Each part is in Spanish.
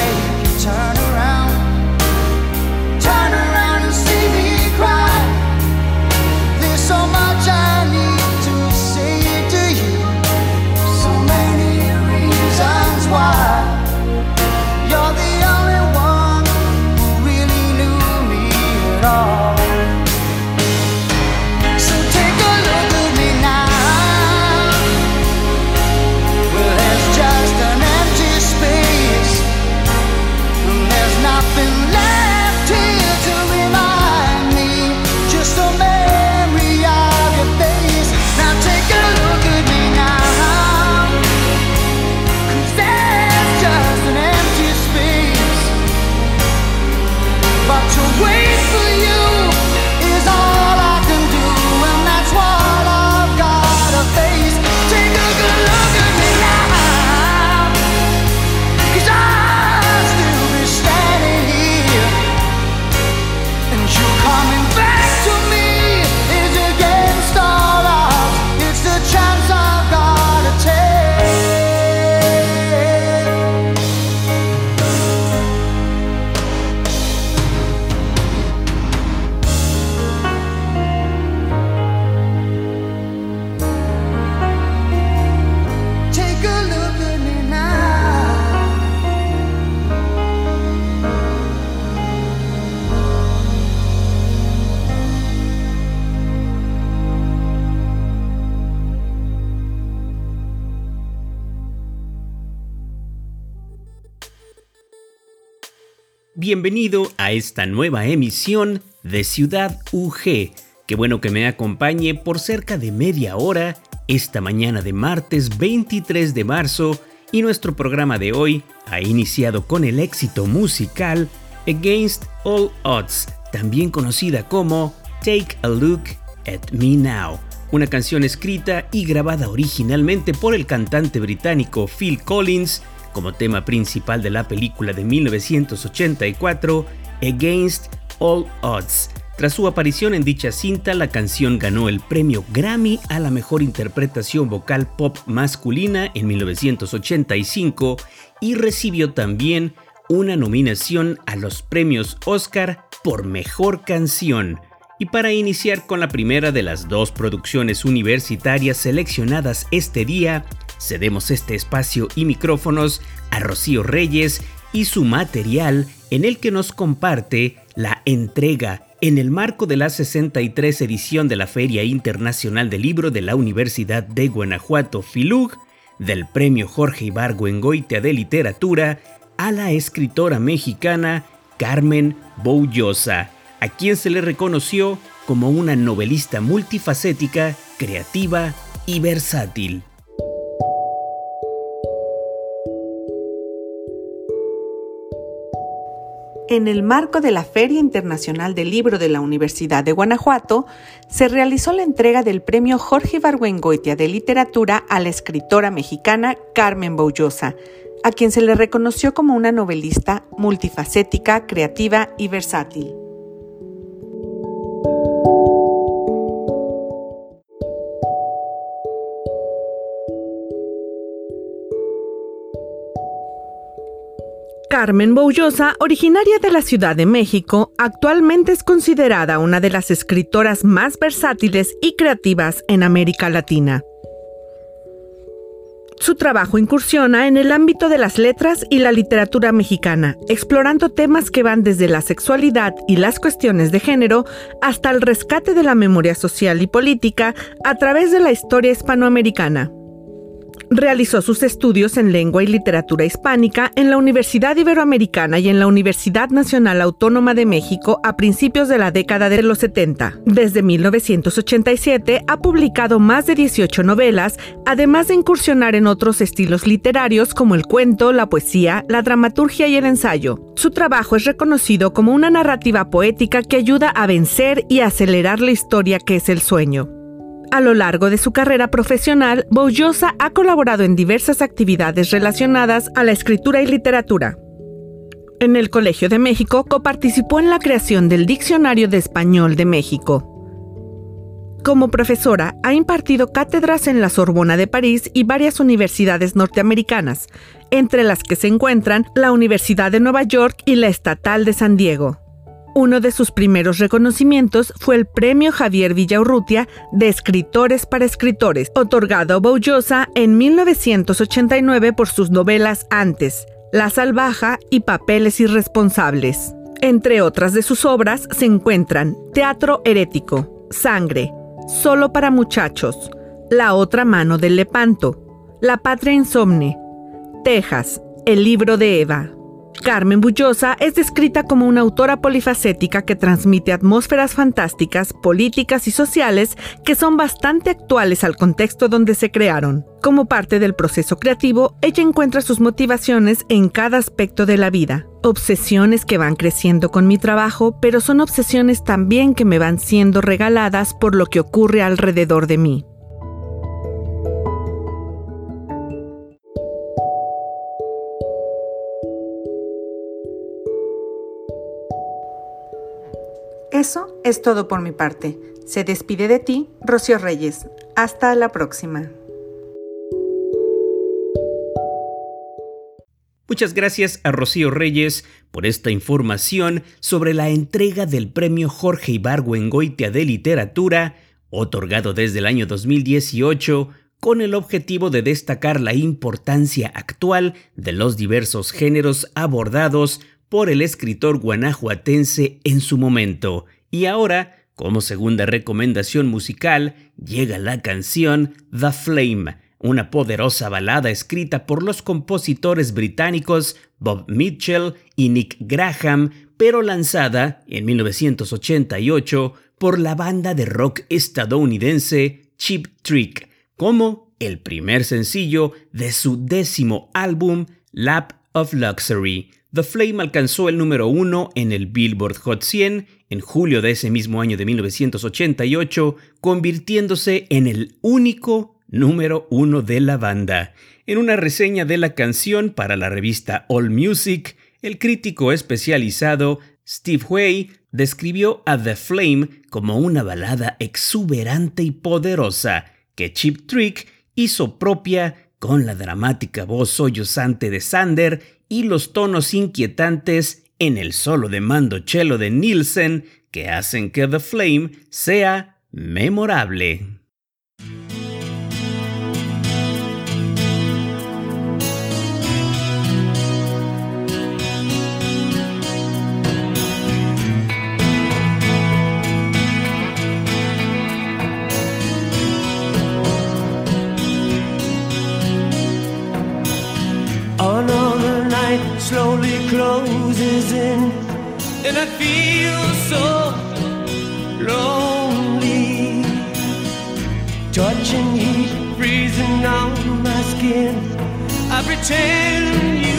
awake Bienvenido a esta nueva emisión de Ciudad UG. Qué bueno que me acompañe por cerca de media hora esta mañana de martes 23 de marzo y nuestro programa de hoy ha iniciado con el éxito musical Against All Odds, también conocida como Take a Look at Me Now, una canción escrita y grabada originalmente por el cantante británico Phil Collins como tema principal de la película de 1984 Against All Odds. Tras su aparición en dicha cinta, la canción ganó el premio Grammy a la mejor interpretación vocal pop masculina en 1985 y recibió también una nominación a los premios Oscar por mejor canción. Y para iniciar con la primera de las dos producciones universitarias seleccionadas este día, cedemos este espacio y micrófonos a Rocío Reyes y su material en el que nos comparte la entrega en el marco de la 63 edición de la Feria Internacional del Libro de la Universidad de Guanajuato FILUG del Premio Jorge Ibargüengoitia de Literatura a la escritora mexicana Carmen Boullosa, a quien se le reconoció como una novelista multifacética, creativa y versátil. En el marco de la Feria Internacional del Libro de la Universidad de Guanajuato, se realizó la entrega del premio Jorge Ibargüengoitia de Literatura a la escritora mexicana Carmen Boullosa, a quien se le reconoció como una novelista multifacética, creativa y versátil. Carmen Boullosa, originaria de la Ciudad de México, actualmente es considerada una de las escritoras más versátiles y creativas en América Latina. Su trabajo incursiona en el ámbito de las letras y la literatura mexicana, explorando temas que van desde la sexualidad y las cuestiones de género hasta el rescate de la memoria social y política a través de la historia hispanoamericana. Realizó sus estudios en lengua y literatura hispánica en la Universidad Iberoamericana y en la Universidad Nacional Autónoma de México a principios de la década de los 70. Desde 1987 ha publicado más de 18 novelas, además de incursionar en otros estilos literarios como el cuento, la poesía, la dramaturgia y el ensayo. Su trabajo es reconocido como una narrativa poética que ayuda a vencer y acelerar la historia que es el sueño. A lo largo de su carrera profesional, Boullosa ha colaborado en diversas actividades relacionadas a la escritura y literatura. En el Colegio de México coparticipó en la creación del Diccionario de Español de México. Como profesora, ha impartido cátedras en la Sorbona de París y varias universidades norteamericanas, entre las que se encuentran la Universidad de Nueva York y la Estatal de San Diego. Uno de sus primeros reconocimientos fue el Premio Javier Villaurrutia de Escritores para Escritores, otorgado a Boullosa en 1989 por sus novelas Antes, La Salvaja y Papeles Irresponsables. Entre otras de sus obras se encuentran Teatro Herético, Sangre, Solo para Muchachos, La Otra Mano del Lepanto, La Patria Insomne, Texas, El Libro de Eva. Carmen Bullosa es descrita como una autora polifacética que transmite atmósferas fantásticas, políticas y sociales que son bastante actuales al contexto donde se crearon. Como parte del proceso creativo, ella encuentra sus motivaciones en cada aspecto de la vida. Obsesiones que van creciendo con mi trabajo, pero son obsesiones también que me van siendo regaladas por lo que ocurre alrededor de mí. Eso es todo por mi parte. Se despide de ti, Rocío Reyes. Hasta la próxima. Muchas gracias a Rocío Reyes por esta información sobre la entrega del premio Jorge Ibargüengoitia de Literatura, otorgado desde el año 2018 con el objetivo de destacar la importancia actual de los diversos géneros abordados por el escritor guanajuatense en su momento. Y ahora, como segunda recomendación musical, llega la canción The Flame, una poderosa balada escrita por los compositores británicos Bob Mitchell y Nick Graham, pero lanzada en 1988 por la banda de rock estadounidense Cheap Trick, como el primer sencillo de su décimo álbum Lap of Luxury. The Flame alcanzó el número uno en el Billboard Hot 100 en julio de ese mismo año de 1988, convirtiéndose en el único número uno de la banda. En una reseña de la canción para la revista All Music, el crítico especializado Steve Way describió a The Flame como una balada exuberante y poderosa que Chip Trick hizo propia con la dramática voz sollozante de Sander y los tonos inquietantes en el solo de mando cello de Nielsen que hacen que The Flame sea memorable. slowly closes in, and I feel so lonely. Touching heat, freezing on my skin. I pretend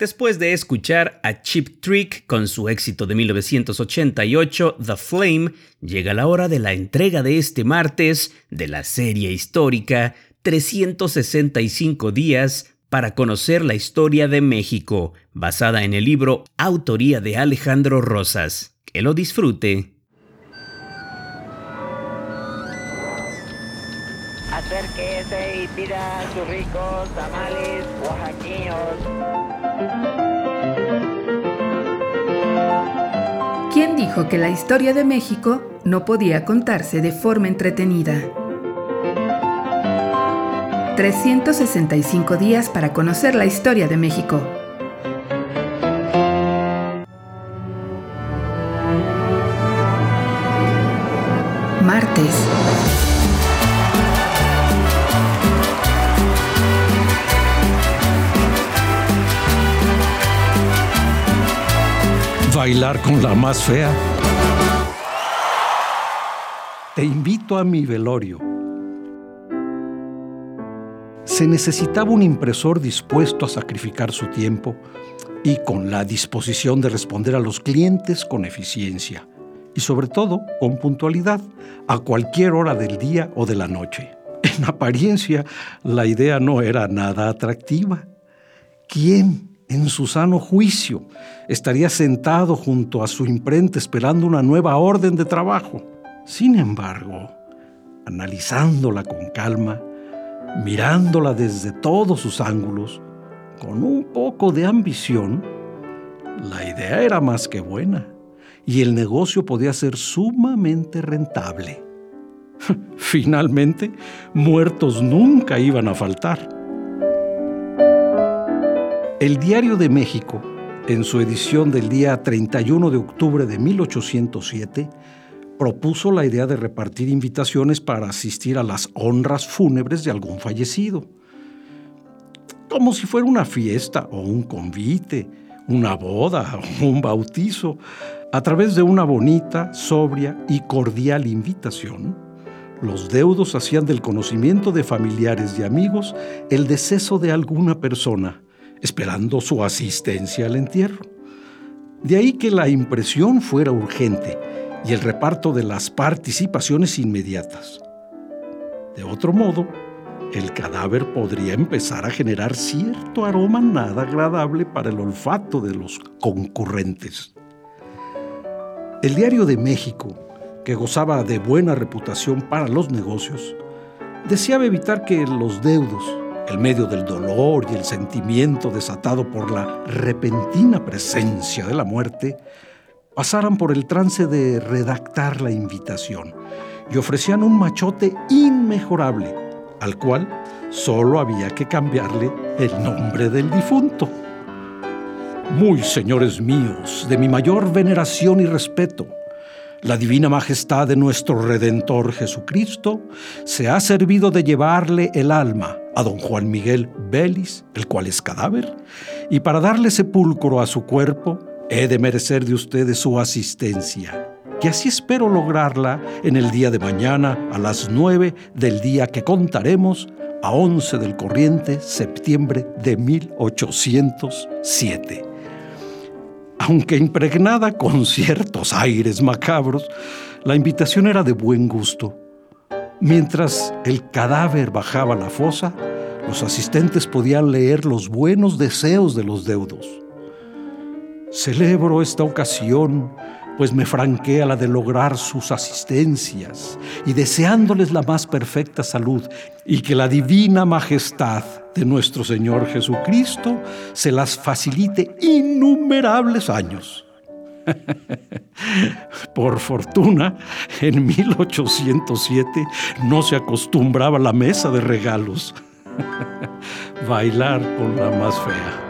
Después de escuchar a Chip Trick con su éxito de 1988, The Flame, llega la hora de la entrega de este martes de la serie histórica 365 días para conocer la historia de México, basada en el libro Autoría de Alejandro Rosas. Que lo disfrute. Y pida. ¿Quién dijo que la historia de México no podía contarse de forma entretenida? 365 días para conocer la historia de México. Con la más fea. Te invito a mi velorio. Se necesitaba un impresor dispuesto a sacrificar su tiempo y con la disposición de responder a los clientes con eficiencia y sobre todo con puntualidad a cualquier hora del día o de la noche. En apariencia, la idea no era nada atractiva. ¿Quién en su sano juicio, estaría sentado junto a su imprenta esperando una nueva orden de trabajo. Sin embargo, analizándola con calma, mirándola desde todos sus ángulos, con un poco de ambición, la idea era más que buena y el negocio podía ser sumamente rentable. Finalmente, muertos nunca iban a faltar. El Diario de México, en su edición del día 31 de octubre de 1807, propuso la idea de repartir invitaciones para asistir a las honras fúnebres de algún fallecido. Como si fuera una fiesta o un convite, una boda o un bautizo, a través de una bonita, sobria y cordial invitación, los deudos hacían del conocimiento de familiares y amigos el deceso de alguna persona esperando su asistencia al entierro. De ahí que la impresión fuera urgente y el reparto de las participaciones inmediatas. De otro modo, el cadáver podría empezar a generar cierto aroma nada agradable para el olfato de los concurrentes. El Diario de México, que gozaba de buena reputación para los negocios, deseaba evitar que los deudos el medio del dolor y el sentimiento desatado por la repentina presencia de la muerte, pasaran por el trance de redactar la invitación y ofrecían un machote inmejorable, al cual solo había que cambiarle el nombre del difunto. Muy señores míos, de mi mayor veneración y respeto, la divina majestad de nuestro Redentor Jesucristo se ha servido de llevarle el alma a don Juan Miguel Belis, el cual es cadáver, y para darle sepulcro a su cuerpo, he de merecer de ustedes su asistencia, que así espero lograrla en el día de mañana a las nueve del día que contaremos a 11 del corriente septiembre de 1807. Aunque impregnada con ciertos aires macabros, la invitación era de buen gusto Mientras el cadáver bajaba la fosa, los asistentes podían leer los buenos deseos de los deudos. Celebro esta ocasión, pues me franquea la de lograr sus asistencias y deseándoles la más perfecta salud y que la divina majestad de nuestro Señor Jesucristo se las facilite innumerables años. Por fortuna, en 1807 no se acostumbraba la mesa de regalos. Bailar con la más fea.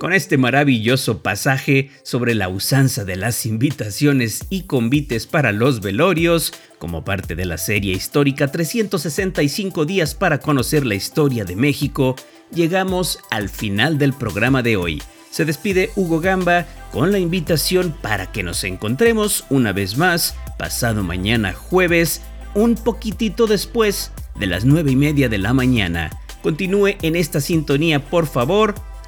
Con este maravilloso pasaje sobre la usanza de las invitaciones y convites para los velorios, como parte de la serie histórica 365 días para conocer la historia de México, llegamos al final del programa de hoy. Se despide Hugo Gamba con la invitación para que nos encontremos una vez más pasado mañana jueves, un poquitito después de las nueve y media de la mañana. Continúe en esta sintonía, por favor,